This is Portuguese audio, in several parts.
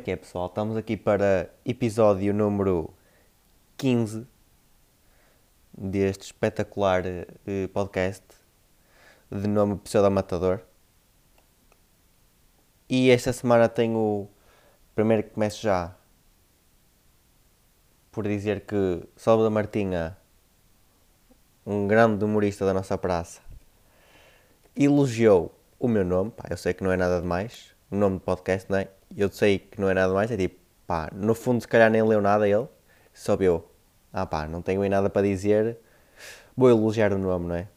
é que é, pessoal? Estamos aqui para episódio número 15 deste espetacular uh, podcast de nome Pseudo Matador. E esta semana tenho. Primeiro que começo já por dizer que Salvador Martinha, um grande humorista da nossa praça, elogiou o meu nome. Pá, eu sei que não é nada demais, o nome do podcast, não é? Eu sei que não é nada mais, é tipo, pá, no fundo se calhar nem leu nada ele, só viu. Ah pá, não tenho nada para dizer, vou elogiar o nome, não é?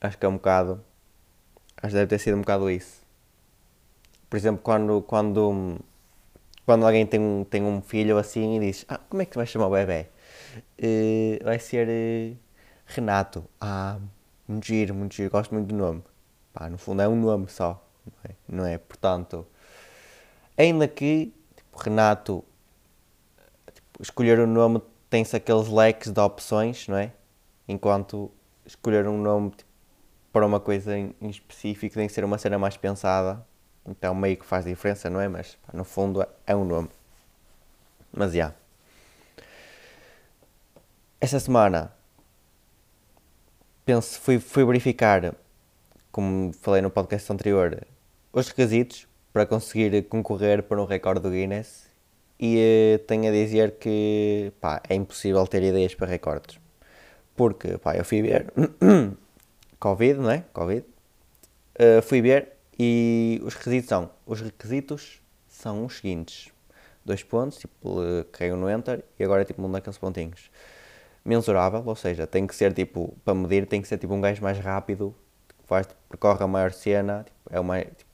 Acho que é um bocado. Acho que deve ter sido um bocado isso. Por exemplo, quando, quando, quando alguém tem um, tem um filho assim e diz: Ah, como é que vai chamar o bebê? Uh, vai ser uh, Renato. Ah, muito giro, muito giro, gosto muito do nome. Pá, no fundo é um nome só, não é? Não é? Portanto, ainda que tipo, Renato tipo, escolher um nome tem-se aqueles leques de opções, não é? Enquanto escolher um nome tipo, para uma coisa em, específico tem que ser uma cena mais pensada. Então meio que faz diferença, não é? Mas pá, no fundo é um nome. Mas já. Yeah. Esta semana penso, fui, fui verificar, como falei no podcast anterior, os requisitos para conseguir concorrer para um recorde do Guinness e uh, tenho a dizer que pá, é impossível ter ideias para recordes. Porque pá, eu fui ver Covid, não é? Covid. Uh, fui ver e os requisitos são, os requisitos são os seguintes. Dois pontos, tipo, carrego no Enter e agora é tipo um daqueles pontinhos. Mensurável, ou seja, tem que ser tipo, para medir, tem que ser tipo um gajo mais rápido, que faz, percorre a maior cena, tipo, é uma, tipo,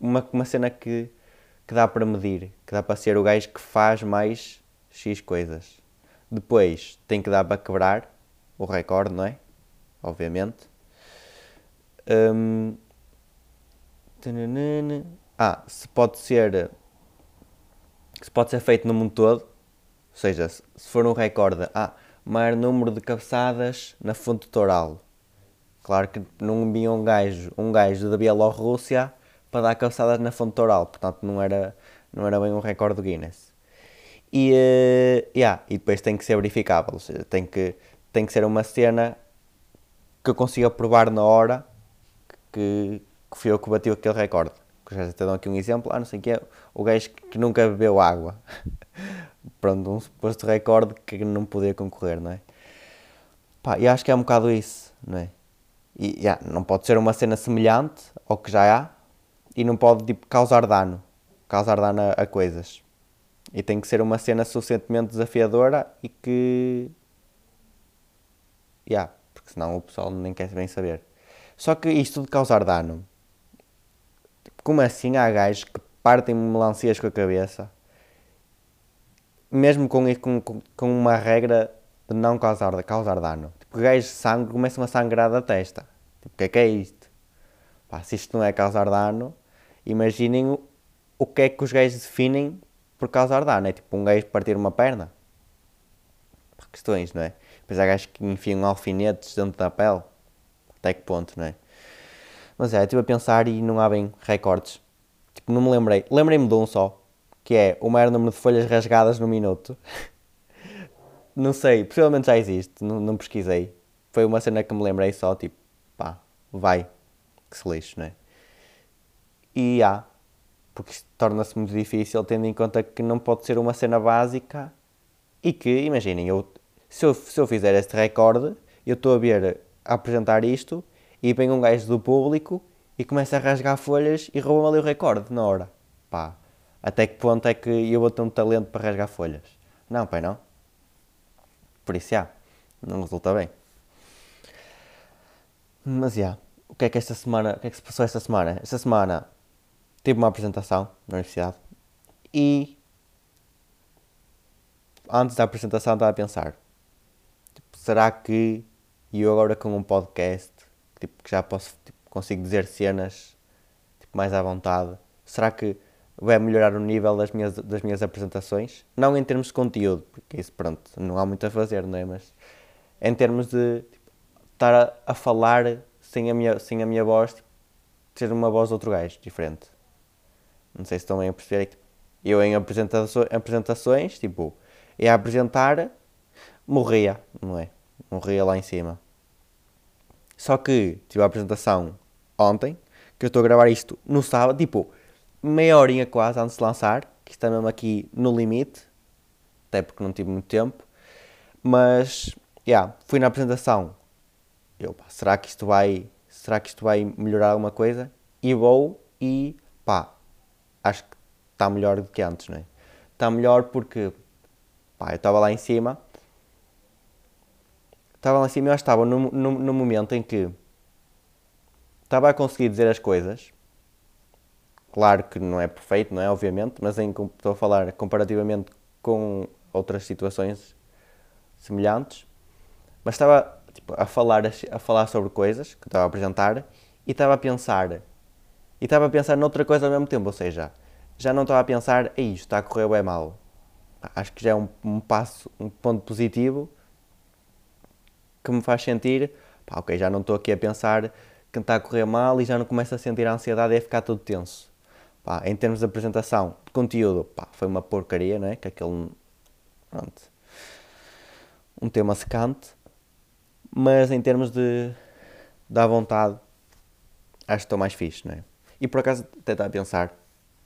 uma, uma cena que, que dá para medir, que dá para ser o gajo que faz mais X coisas. Depois tem que dar para quebrar o recorde, não é? obviamente. Um, ah, se pode ser se pode ser feito no mundo todo, ou seja, se for um recorde, ah, maior número de cabeçadas na fonte toral. Claro que não havia um gajo, um gajo da Bielorrússia para dar cabeçadas na fonte toral, portanto não era, não era bem um recorde do Guinness. E, uh, yeah, e depois tem que ser verificável, ou seja, tem que, tem que ser uma cena que eu consiga provar na hora que, que fui eu que bati aquele recorde. Já te dou aqui um exemplo, ah, não sei o que é, o gajo que nunca bebeu água. Pronto, um suposto recorde que não podia concorrer, não é? Pá, e acho que é um bocado isso, não é? E yeah, não pode ser uma cena semelhante ao que já há e não pode tipo, causar dano, causar dano a, a coisas. E tem que ser uma cena suficientemente desafiadora e que. Yeah, porque senão o pessoal nem quer bem saber. Só que isto de causar dano, como assim há gajos que partem melancias com a cabeça, mesmo com, com, com uma regra de não causar, de causar dano. Tipo, gajos de sangue começam a sangrar da testa. Tipo, o que é que é isto? Pá, se isto não é causar dano, imaginem o, o que é que os gajos definem por causar dano. É tipo um gajo partir uma perna. Questões, não é? Depois há gajos que enfiam alfinetes dentro da pele. Até que ponto, não é? Mas é, estive a pensar e não há bem recordes. Tipo, não me lembrei. Lembrei-me de um só, que é o maior número de folhas rasgadas no minuto. não sei, possivelmente já existe, não, não, pesquisei. Foi uma cena que me lembrei só, tipo, pá, vai, que se lixe, não é? E há, porque isto torna-se muito difícil, tendo em conta que não pode ser uma cena básica e que, imaginem, eu se eu, se eu fizer este recorde, eu estou a ver a apresentar isto e vem um gajo do público e começa a rasgar folhas e rouba-me ali o recorde na hora. Pá, até que ponto é que eu vou ter um talento para rasgar folhas? Não, pai, não. Por isso, já, não resulta bem. Mas, já, o que é que esta semana, o que é que se passou esta semana? Esta semana tive uma apresentação na universidade e antes da apresentação estava a pensar será que eu agora com um podcast, tipo, que já posso, tipo, consigo dizer cenas tipo, mais à vontade, será que vai melhorar o nível das minhas, das minhas apresentações? Não em termos de conteúdo, porque isso, pronto, não há muito a fazer, não é? Mas em termos de tipo, estar a, a, falar sem a minha, sem a minha voz, tipo, ser uma voz de outro gajo, diferente. Não sei se estão bem a perceber. Tipo, eu em apresentações, tipo, ia apresentar, morria, não é? Morria lá em cima. Só que tive a apresentação ontem, que eu estou a gravar isto no sábado, tipo, meia horinha quase antes de lançar, que está mesmo aqui no limite, até porque não tive muito tempo. Mas, yeah, fui na apresentação. Eu, pá, será que isto vai, será que isto vai melhorar alguma coisa? E vou e, pá, está melhor do que antes, não é? Está melhor porque, pá, eu estava lá em cima, estava lá em cima e eu estava no, no, no momento em que estava a conseguir dizer as coisas. Claro que não é perfeito, não é? Obviamente, mas em, estou a falar comparativamente com outras situações semelhantes, mas estava tipo, a, falar, a falar sobre coisas que estava a apresentar e estava a pensar e estava a pensar noutra coisa ao mesmo tempo, ou seja, já não estava a pensar, é isto, está a correr bem mal. Acho que já é um, um, passo, um ponto positivo que me faz sentir, pá, ok, já não estou aqui a pensar que está a correr mal e já não começo a sentir a ansiedade e a ficar todo tenso. Pá, em termos de apresentação, de conteúdo, pá, foi uma porcaria, não é? Que aquele, pronto, um tema secante, mas em termos de da vontade, acho que estou mais fixe, não é? E por acaso até estava a pensar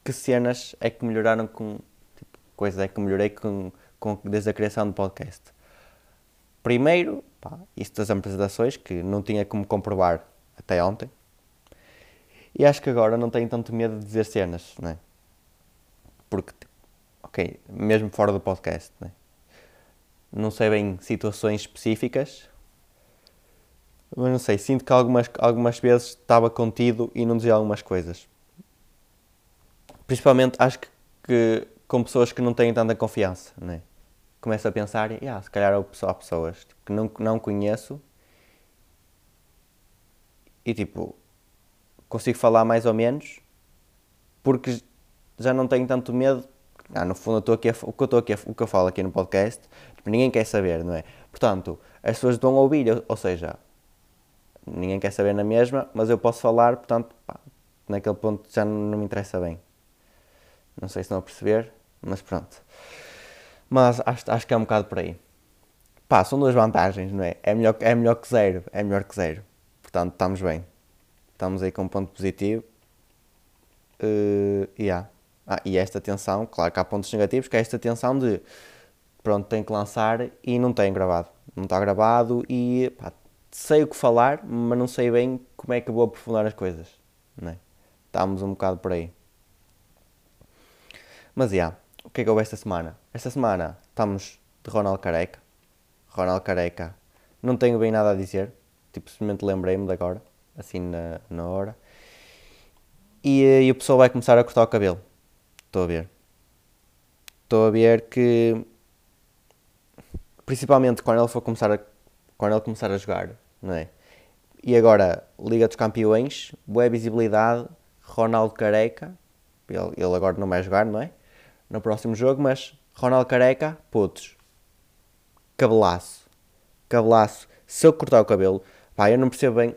que cenas é que melhoraram com tipo, coisas é que melhorei com, com, desde a criação do podcast. Primeiro, pá, isto das apresentações, que não tinha como comprovar até ontem. E acho que agora não tenho tanto medo de dizer cenas, não é? Porque, ok, mesmo fora do podcast, não é? não sei bem situações específicas, mas não sei, sinto que algumas, algumas vezes estava contido e não dizia algumas coisas. Principalmente acho que, que com pessoas que não têm tanta confiança, né? Começo a pensar, yeah, se calhar há pessoas tipo, que não, não conheço e tipo, consigo falar mais ou menos porque já não tenho tanto medo ah, no fundo, eu aqui a, o que eu estou aqui a, o que eu falo aqui no podcast, tipo, ninguém quer saber, não é? Portanto, as pessoas vão ouvir, ou seja, ninguém quer saber na mesma, mas eu posso falar, portanto, pá, naquele ponto já não, não, me interessa bem. Não sei se estão a perceber, mas pronto. Mas acho, acho que é um bocado por aí. Pá, são duas vantagens, não é? É melhor, é melhor que zero, é melhor que zero. Portanto, estamos bem. Estamos aí com um ponto positivo. Uh, yeah. Ah, e esta tensão, claro que há pontos negativos, que é esta tensão de pronto, tenho que lançar e não tenho gravado. Não está gravado e pá, sei o que falar, mas não sei bem como é que vou aprofundar as coisas. Não é? Estamos um bocado por aí. Mas já, yeah, o que é que houve esta semana? Esta semana estamos de Ronald Careca. Ronald Careca, não tenho bem nada a dizer, tipo, simplesmente lembrei-me de agora, assim na, na hora. E, e o pessoal vai começar a cortar o cabelo. Estou a ver. Estou a ver que. Principalmente quando ele for começar a. Quando ele começar a jogar, não é? E agora, Liga dos Campeões, boa visibilidade, Ronaldo Careca. Ele, ele agora não vai jogar, não é? No próximo jogo, mas Ronaldo Careca, putos. Cabelaço. Cabelaço. Se eu cortar o cabelo, pá, eu não percebo bem.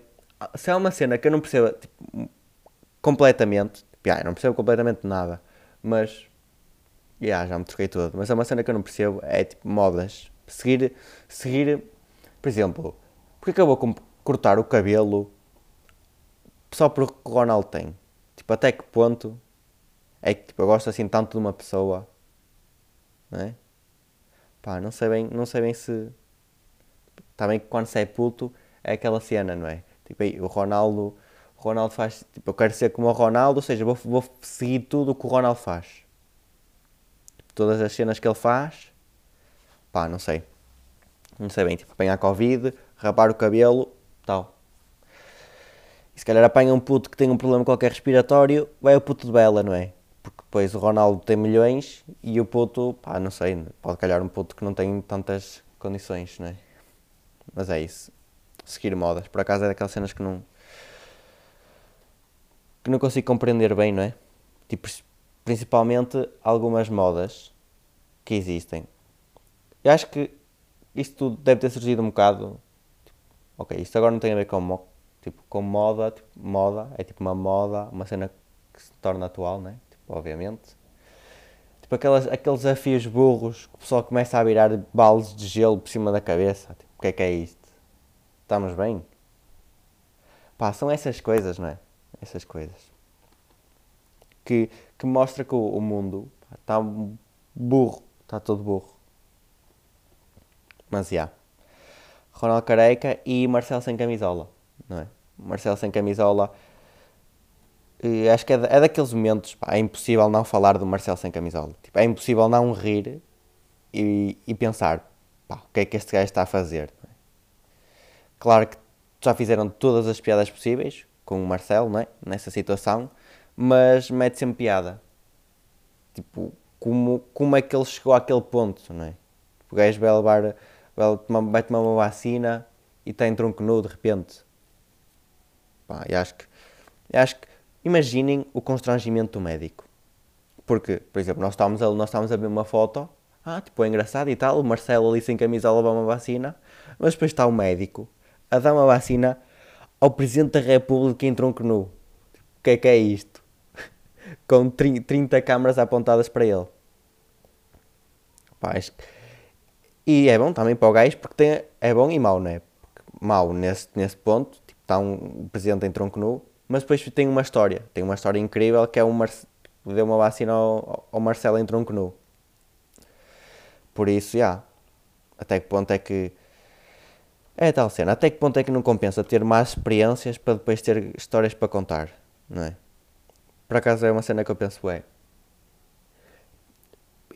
Se há uma cena que eu não percebo tipo, completamente, pá, eu não percebo completamente nada mas. Yeah, já me troquei todo. Mas é uma cena que eu não percebo. É tipo modas. Seguir. Seguir. Por exemplo, porque que eu vou cortar o cabelo só porque o Ronaldo tem? Tipo, até que ponto é que tipo, eu gosto assim tanto de uma pessoa? Não é? Pá, não sei bem, não sei bem se. Também quando se é puto é aquela cena, não é? Tipo, aí, o Ronaldo o Ronaldo faz, tipo, eu quero ser como o Ronaldo, ou seja, vou, vou seguir tudo o que o Ronaldo faz. Tipo, todas as cenas que ele faz, pá, não sei. Não sei bem, tipo, apanhar Covid, rapar o cabelo, tal. E se calhar apanha um puto que tem um problema qualquer respiratório, vai o puto de Bela, não é? Depois o Ronaldo tem milhões e o puto, pá, não sei, pode calhar um puto que não tem tantas condições, não é? Mas é isso. Seguir modas. Por acaso é daquelas cenas que não que não consigo compreender bem, não é? Tipo, principalmente algumas modas que existem. Eu acho que isto tudo deve ter surgido um bocado. Tipo, ok, isto agora não tem a ver com, tipo, com moda, tipo, moda, é tipo uma moda, uma cena que se torna atual, né? Tipo, obviamente. Tipo aquelas, aqueles desafios burros que o pessoal começa a virar baldes de gelo por cima da cabeça. Tipo, o que é que é isto? Estamos bem? Pá, são essas coisas, não é? Essas coisas. Que, que mostra que o, o mundo está burro. Está todo burro. Mas já. Yeah. Ronald Careca e Marcelo sem camisola, não é? Marcelo sem camisola acho que é, é daqueles momentos, pá, é impossível não falar do Marcelo sem camisola. Tipo, é impossível não rir e, e pensar, pá, o que é que este gajo está a fazer? É? Claro que já fizeram todas as piadas possíveis com o Marcelo, não é? Nessa situação, mas mete sempre piada. Tipo, como, como é que ele chegou àquele ponto, não é? O gajo vai levar, vai tomar, vai tomar uma vacina e está em tronco nu de repente. Pá, e acho que, acho que Imaginem o constrangimento do médico. Porque, por exemplo, nós estávamos a, nós estávamos a ver uma foto, ah, tipo, é engraçado e tal, o Marcelo ali sem camisola dá uma vacina, mas depois está o médico a dar uma vacina ao Presidente da República em tronco nu. O que é que é isto? Com 30 câmaras apontadas para ele. Pá, e é bom também para o gajo porque tem, é bom e mau, não é? Mau nesse, nesse ponto, tipo, está um presidente em tronco nu, mas depois tem uma história, tem uma história incrível que é o Mar... deu uma vacina ao, ao Marcelo em tronco nu. Por isso, já. Yeah, até que ponto é que. É tal cena. Até que ponto é que não compensa ter mais experiências para depois ter histórias para contar, não é? Por acaso é uma cena que eu penso, é.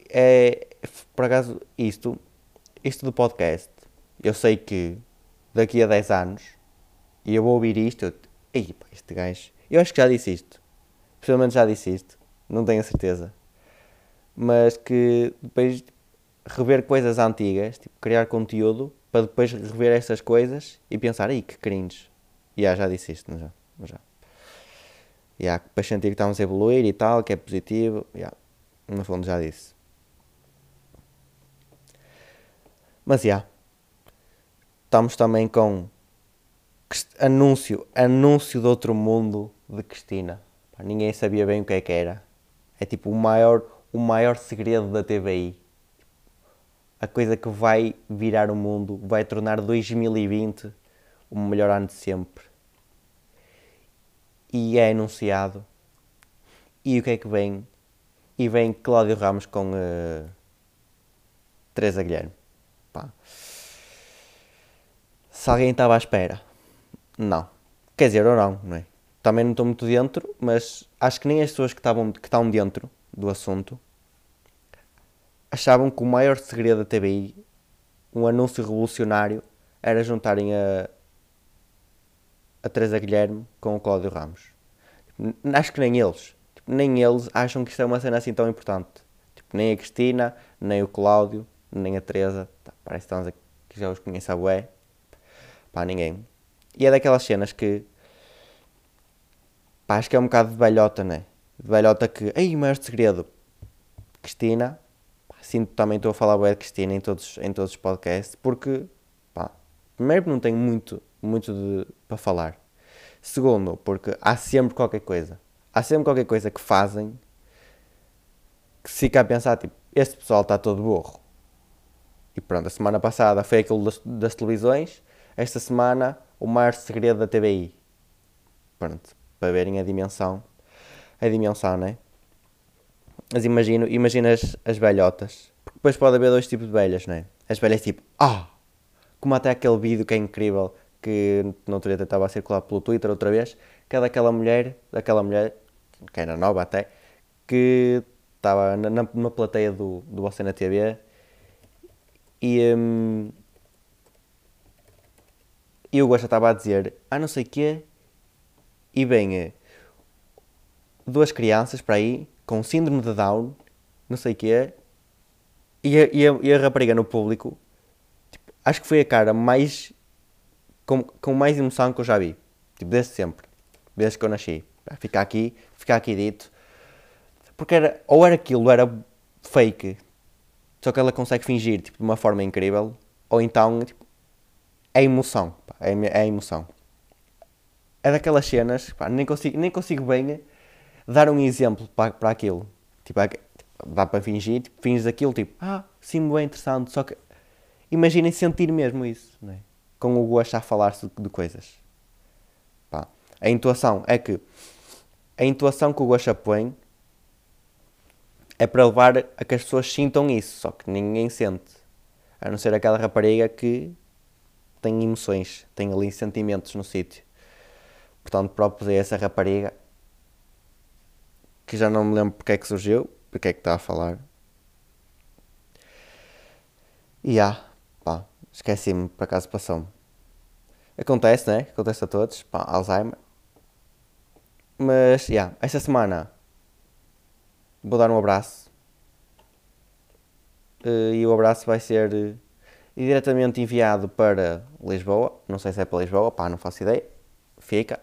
É. Por acaso, isto. Isto do podcast. Eu sei que daqui a 10 anos. E eu vou ouvir isto. Ei, pá, este gajo. Eu acho que já disse isto. Possivelmente já disse isto. Não tenho a certeza. Mas que depois rever coisas antigas, tipo, criar conteúdo para depois rever essas coisas e pensar, ei, que cringe. Yeah, já disse isto, não já? Não já. Para sentir que estamos a evoluir e tal, que é positivo. Yeah, no fundo já disse. Mas já. Estamos também com anúncio, anúncio de outro mundo de Cristina. Ninguém sabia bem o que é que era. É tipo o maior, o maior segredo da TVI. A coisa que vai virar o mundo, vai tornar 2020 o melhor ano de sempre. E é anunciado. E o que é que vem? E vem Cláudio Ramos com uh, Teresa Guilherme. Pá. Se alguém estava à espera não. Quer dizer, ou não, não é? Também não estou muito dentro, mas acho que nem as pessoas que, estavam, que estão dentro do assunto achavam que o maior segredo da TBI, um anúncio revolucionário, era juntarem a, a Teresa Guilherme com o Cláudio Ramos. Acho que nem eles. Tipo, nem eles acham que isto é uma cena assim tão importante. Tipo, nem a Cristina, nem o Cláudio, nem a Teresa. Tá, parece que já os conheço a bué. Pá, ninguém. E é daquelas cenas que. Pá, acho que é um bocado de velhota, né? De velhota que. Ei, o maior segredo. Cristina. Sinto também estou a falar bem de Cristina em todos, em todos os podcasts. Porque. Pá, primeiro, não tenho muito, muito de, para falar. Segundo, porque há sempre qualquer coisa. Há sempre qualquer coisa que fazem que se fica a pensar, tipo, este pessoal está todo burro. E pronto, a semana passada foi aquilo das, das televisões, esta semana o maior segredo da TBI. Pronto, para verem a dimensão. A dimensão, não é? Mas imagino, imagina as, as velhotas. Porque depois pode haver dois tipos de velhas, não é? As velhas tipo, ah! Como até aquele vídeo que é incrível, que no outro dia estava a circular pelo Twitter outra vez, que é daquela mulher, daquela mulher, que era nova até, que estava na, numa plateia do, do Você na TV e, hum, e o Gosta estava a dizer, ah não sei quê, e vem eh, duas crianças para aí, com síndrome de Down, não sei quê, e a, e, a, e a rapariga no público, tipo, acho que foi a cara mais, com, com mais emoção que eu já vi, tipo, desde sempre, desde que eu nasci, ficar aqui, ficar aqui dito, porque era, ou era aquilo, era fake, só que ela consegue fingir, tipo, de uma forma incrível, ou então, tipo, é emoção. Pá, é, é emoção. É daquelas cenas, pá, nem, consigo, nem consigo bem dar um exemplo para, para aquilo. Tipo, é dá para fingir, tipo, finges aquilo, tipo, ah, sim, bem interessante, só que imaginem sentir mesmo isso, não é? com o gosto a falar-se de, de, coisas. Pá. A intuação é que a intuação que o Gosha põe é para levar a que as pessoas sintam isso, só que ninguém sente. A não ser aquela rapariga que tem emoções, tem ali sentimentos no sítio. Portanto, propusei essa rapariga que já não me lembro porque é que surgiu, porque é que está a falar. E ah, pá, esqueci-me, por acaso passou-me. Acontece, né? Acontece a todos, pá, Alzheimer. Mas, yeah, esta semana vou dar um abraço. Uh, e o abraço vai ser uh, diretamente enviado para Lisboa. Não sei se é para Lisboa, pá, não faço ideia. Fica.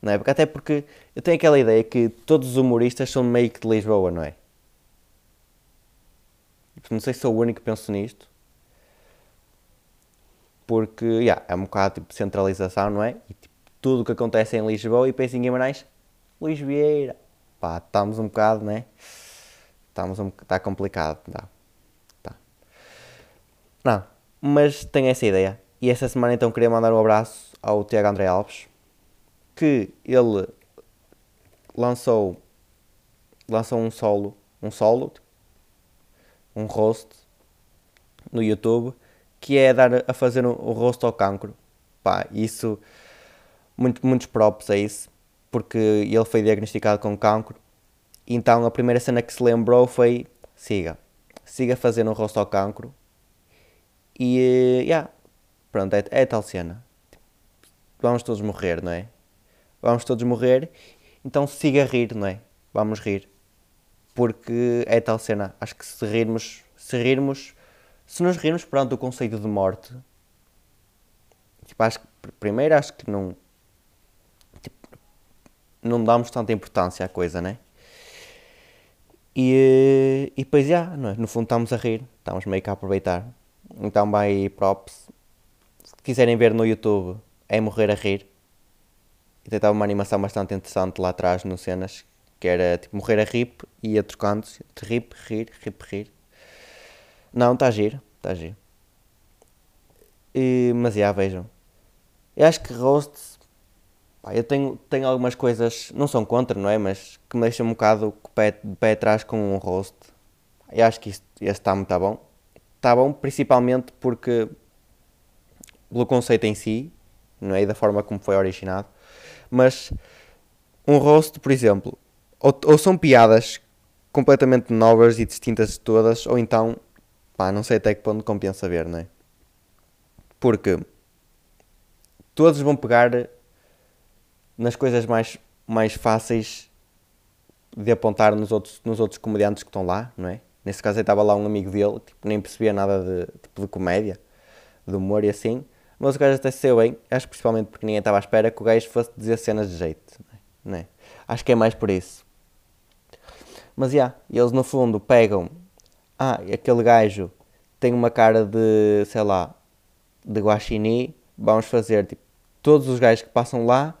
Não é? Porque, até porque eu tenho aquela ideia que todos os humoristas são meio que de Lisboa, não é? Não sei se sou o único que penso nisto. Porque, yeah, é um bocado tipo centralização, não é? E tipo, tudo o que acontece em Lisboa e penso em Guimarães, Luís Vieira. Pá, estamos um bocado, né? Estamos um Está complicado, tá. tá. Não, mas tenho essa ideia. E essa semana então queria mandar um abraço ao Tiago André Alves, que ele lançou lançou um solo, um solo, um roast no YouTube, que é dar a fazer o um, um rosto ao cancro. Pá, isso muito, muitos props a isso porque ele foi diagnosticado com cancro. Então a primeira cena que se lembrou foi: siga, siga fazendo um rosto ao cancro. E, yeah, pronto, é, é tal cena. Vamos todos morrer, não é? Vamos todos morrer, então siga a rir, não é? Vamos rir. Porque é tal cena. Acho que se rirmos, se rirmos, se nos rirmos, pronto, o conceito de morte. Tipo, acho que, primeiro, acho que não, não damos tanta importância à coisa, né? E, e depois, já, yeah, no fundo estamos a rir, estamos meio que a aproveitar. Então vai props. Se quiserem ver no YouTube, é morrer a rir. E estava uma animação bastante interessante lá atrás, no cenas, que era tipo morrer a rip e ia trocando-se. Rip, rir, rip, rir. Não, está a giro, está a giro. E, mas já, vejam. Eu acho que roasts Pá, eu tenho, tenho algumas coisas, não são contra, não é? Mas que me deixam um bocado de pé, de pé atrás com um rosto. Eu acho que este está muito bom. Está bom principalmente porque pelo conceito em si, não é? E da forma como foi originado. Mas um rosto, por exemplo, ou, ou são piadas completamente novas e distintas de todas, ou então, pá, não sei até que ponto compensa ver, não é? Porque todos vão pegar nas coisas mais, mais fáceis de apontar nos outros, nos outros comediantes que estão lá, não é? Nesse caso estava lá um amigo dele, tipo, nem percebia nada de, tipo, de comédia, de humor e assim, mas o gajo até saiu bem, acho que principalmente porque ninguém estava à espera que o gajo fosse dizer cenas de jeito, não é? Acho que é mais por isso. Mas, já, yeah, eles no fundo pegam, ah, aquele gajo tem uma cara de, sei lá, de guaxinim, vamos fazer, tipo, todos os gajos que passam lá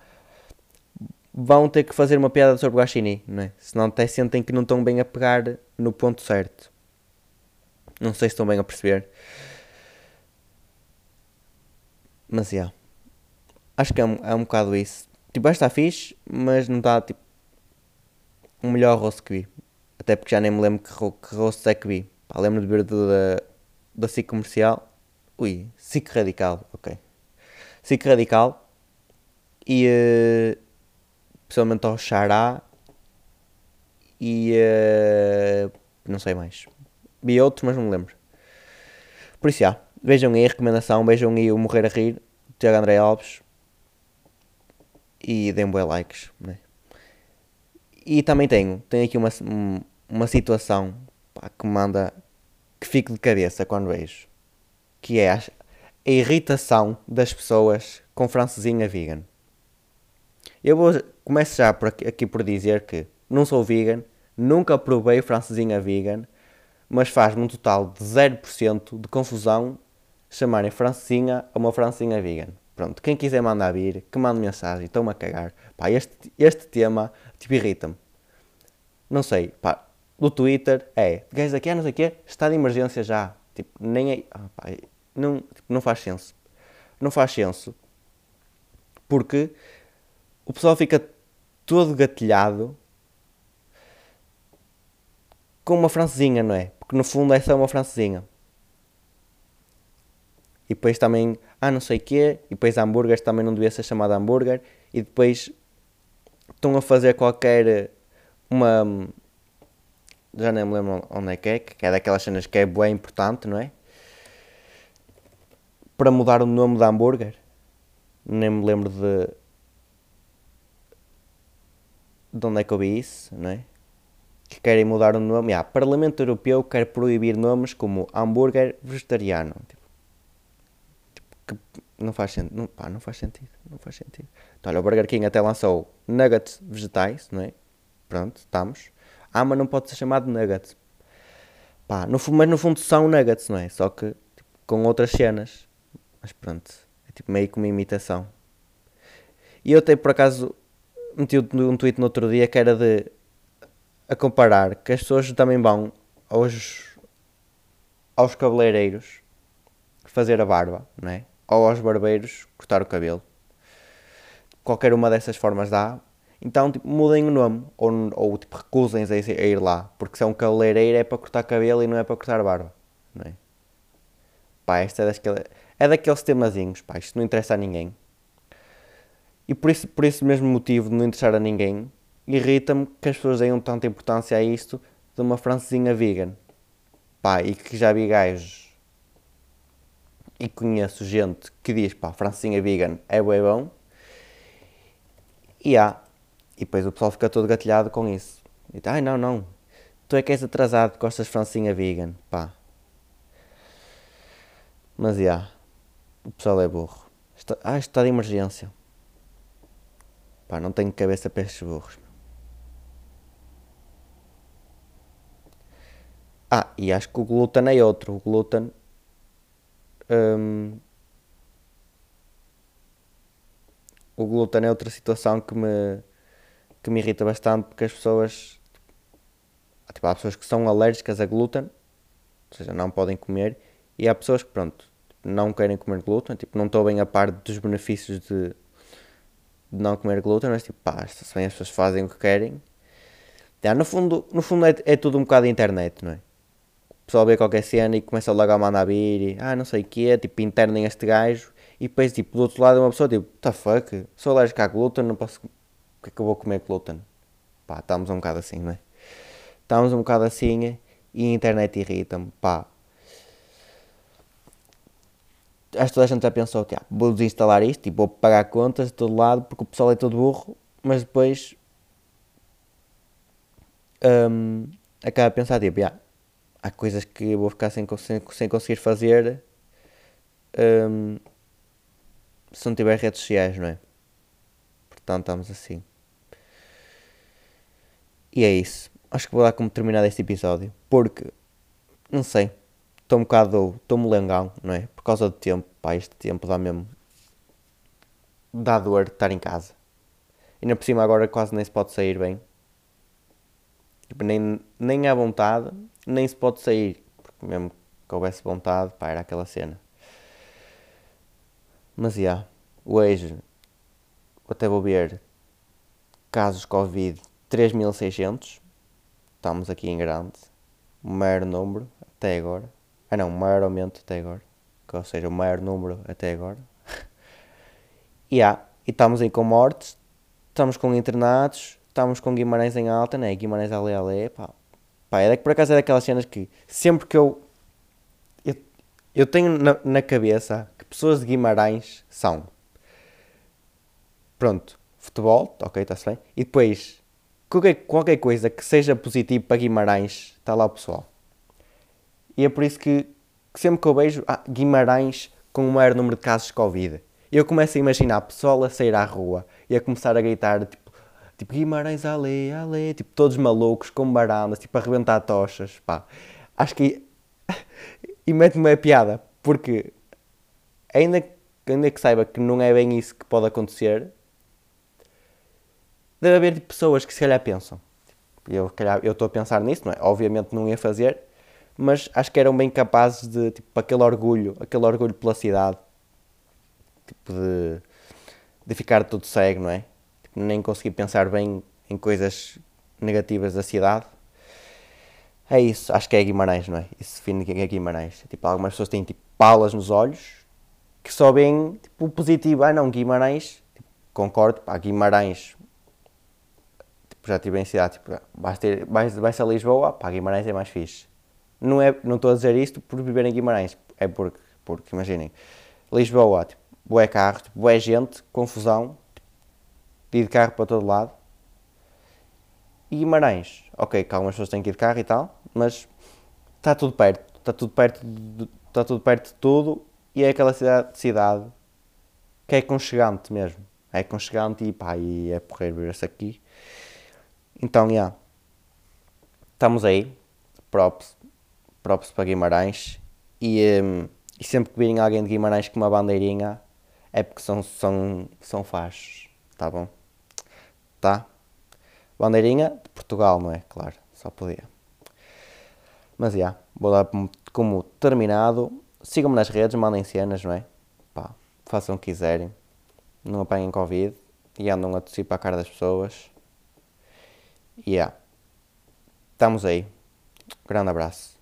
vão ter que fazer uma piada sobre o Guaxinim, não é? Senão até sentem que não estão bem a pegar no ponto certo. Não sei se estão bem a perceber. Mas, já. Yeah. Acho que é um, é um bocado isso. Tipo, está fixe, mas não está, tipo, o melhor rosto que vi. Até porque já nem me lembro que, rosto é que vi. Pá, lembro de ver da, da SIC comercial. Ui, SIC radical, ok. SIC radical. E... Uh, Principalmente ao Xará e uh, não sei mais. Vi outros, mas não me lembro. Por isso, já, vejam aí a recomendação, vejam aí o Morrer a Rir, Tiago André Alves e deem boi likes. Né? E também tenho, tenho aqui uma, uma situação pá, que manda que fico de cabeça quando vejo, que é a, a irritação das pessoas com francesinha vegan. Eu vou, começo já por aqui, aqui, por dizer que não sou vegan, nunca provei francesinha vegan, mas faz-me um total de 0% de confusão chamarem francesinha a uma francesinha vegan. Pronto, quem quiser mandar vir, que mande mensagem, estou-me a cagar. Pá, este, este tema, tipo, irrita-me. não sei, pá, do Twitter é, gajos aqui, não sei o quê, está de emergência já. Tipo, nem é, ah, pá, não, tipo, não faz senso. Não faz senso. Porque o pessoal fica todo gatilhado com uma francesinha, não é? Porque no fundo é uma francesinha. E depois também, ah, não sei o quê, e depois hambúrgueres também não devia ser chamado hambúrguer, e depois estão a fazer qualquer uma já nem me lembro onde é que é, que é daquelas cenas que é bem importante, não é? Para mudar o nome da hambúrguer. Nem me lembro de. de onde é que eu vi isso, não é? Que querem mudar o nome. Ah, Parlamento Europeu quer proibir nomes como hambúrguer vegetariano. Tipo, tipo que não faz sentido. Não, pá, não faz sentido. Não faz sentido. Então, olha, o Burger King até lançou nuggets vegetais, não é? Pronto, estamos. Ah, mas não pode ser chamado nuggets. Pá, no, mas no fundo são nuggets, não é? Só que tipo, com outras cenas. Mas pronto, é tipo meio que uma imitação. E eu até por acaso meti um tweet no outro dia que era de a comparar que as pessoas também vão aos, aos cabeleireiros fazer a barba, não é? Ou aos barbeiros cortar o cabelo. Qualquer uma dessas formas dá, então, tipo, mudem o nome. Ou, ou tipo, recusem-se a, ir lá. Porque se é um cabeleireiro é para cortar cabelo e não é para cortar barba. Não é? Pá, esta é, daquele, é daqueles temazinhos. Pá, isto não interessa a ninguém. E por isso, por esse mesmo motivo de não interessar a ninguém, irrita-me que as pessoas deem tanta importância a isto de uma francesinha vegan. Pá, e que já vi gajos e conheço gente que diz, pá, francesinha vegan é bem bom. E há, e depois o pessoal fica todo gatilhado com isso. E ai não, não, tu é que és atrasado, gostas de francinha vegan, pá. Mas já, o pessoal é burro. Ah, está de emergência. Pá, não tenho cabeça para estes burros. Ah, e acho que o glúten é outro. O glúten. Hum, o glúten é outra situação que me que me irrita bastante porque as pessoas. Tipo, há pessoas que são alérgicas a glúten, ou seja, não podem comer, e há pessoas que, pronto, não querem comer glúten, tipo, não estou bem a par dos benefícios de, de não comer glúten, mas tipo, pá, se bem as pessoas fazem o que querem. Já, no fundo, no fundo é, é tudo um bocado internet, não é? Pessoal vê qualquer cena e começa logo a mandar vir e, ah, não sei o que é, tipo, internem este gajo, e depois, tipo, do outro lado é uma pessoa, tipo, the fuck, sou alérgico à glúten, não posso porque é que eu vou comer glúten? Pá, estamos um bocado assim, não é? Estamos um bocado assim e a internet irrita-me, pá. Acho que toda a gente já pensou, tipo, vou desinstalar isto e vou pagar contas de todo lado porque o pessoal é todo burro, mas depois um, acaba a pensar, tipo, yeah, há coisas que eu vou ficar sem, sem, sem conseguir fazer um, se não tiver redes sociais, não é? Portanto, estamos assim. E é isso. Acho que vou dar como terminado este episódio. Porque, não sei, estou um bocado, estou molengão, não é? Por causa do tempo, pá, este tempo dá mesmo, dá dor estar em casa. E na por cima agora quase nem se pode sair bem. Tipo, nem, nem há vontade, nem se pode sair. Porque mesmo que houvesse vontade, pá, era aquela cena. Mas, já, yeah, hoje, até vou ver casos Covid 3600. Estamos aqui em grande. O maior número até agora. Ah não, o maior aumento até agora. Ou seja, o maior número até agora. e há. E estamos aí com mortes. Estamos com internados. Estamos com Guimarães em alta, né? Guimarães ale ale. Pá. Pá, é que por acaso é daquelas cenas que sempre que eu. Eu, eu tenho na, na cabeça que pessoas de Guimarães são. Pronto, futebol, ok, está-se bem. E depois qualquer, qualquer coisa que seja positivo para Guimarães, está lá o pessoal. E é por isso que, que sempre que eu vejo ah, Guimarães com o maior número de casos de Covid, eu começo a imaginar pessoal a sair à rua e a começar a gritar tipo, tipo Guimarães ale, ale, tipo todos malucos com barandas, tipo a arrebentar tochas, pá. Acho que. e mete-me a piada, porque ainda, ainda que saiba que não é bem isso que pode acontecer, deve haver tipo, pessoas que se calhar pensam. Tipo, Eu estou a pensar nisso, não é? Obviamente não ia fazer, mas acho que eram bem capazes de, tipo, aquele orgulho, aquele orgulho pela cidade, tipo, de, de ficar tudo cego, não é? Nem conseguir pensar bem em coisas negativas da cidade. É isso, acho que é Guimarães, não é? Isso define que é Guimarães. Tipo, algumas pessoas têm tipo palas nos olhos que só veem tipo, o positivo. Ah, não, Guimarães, tipo, concordo, pá, Guimarães tipo, já estive em cidade, tipo, vais, ter, vais, vais a Lisboa, pá, Guimarães é mais fixe. Não, é, não estou a dizer isto por viver em Guimarães, é porque, porque imaginem, Lisboa, tipo, boé carro, tipo, boé gente, confusão, tipo, ir de carro para todo lado. E Guimarães, ok, que algumas pessoas têm que ir de carro e tal, mas está tudo perto, está tudo perto, de, está tudo perto de tudo e é aquela cidade, cidade que é conchegante mesmo. É conchegante e pá, e é porreiro ver-se aqui. Então, já. Yeah, estamos aí. Props, props para Guimarães. E, um, e sempre que virem alguém de Guimarães com uma bandeirinha, é porque são, são, são fachos. Tá bom? Tá? Bandeirinha de Portugal, não é? Claro, só podia. Mas já, yeah, vou dar como terminado. Sigam-me nas redes, mandem cenas, não é? Pá, façam o que quiserem. Não apanhem Covid e andam a tossir para a cara das pessoas. E yeah. Estamos aí. Grande abraço.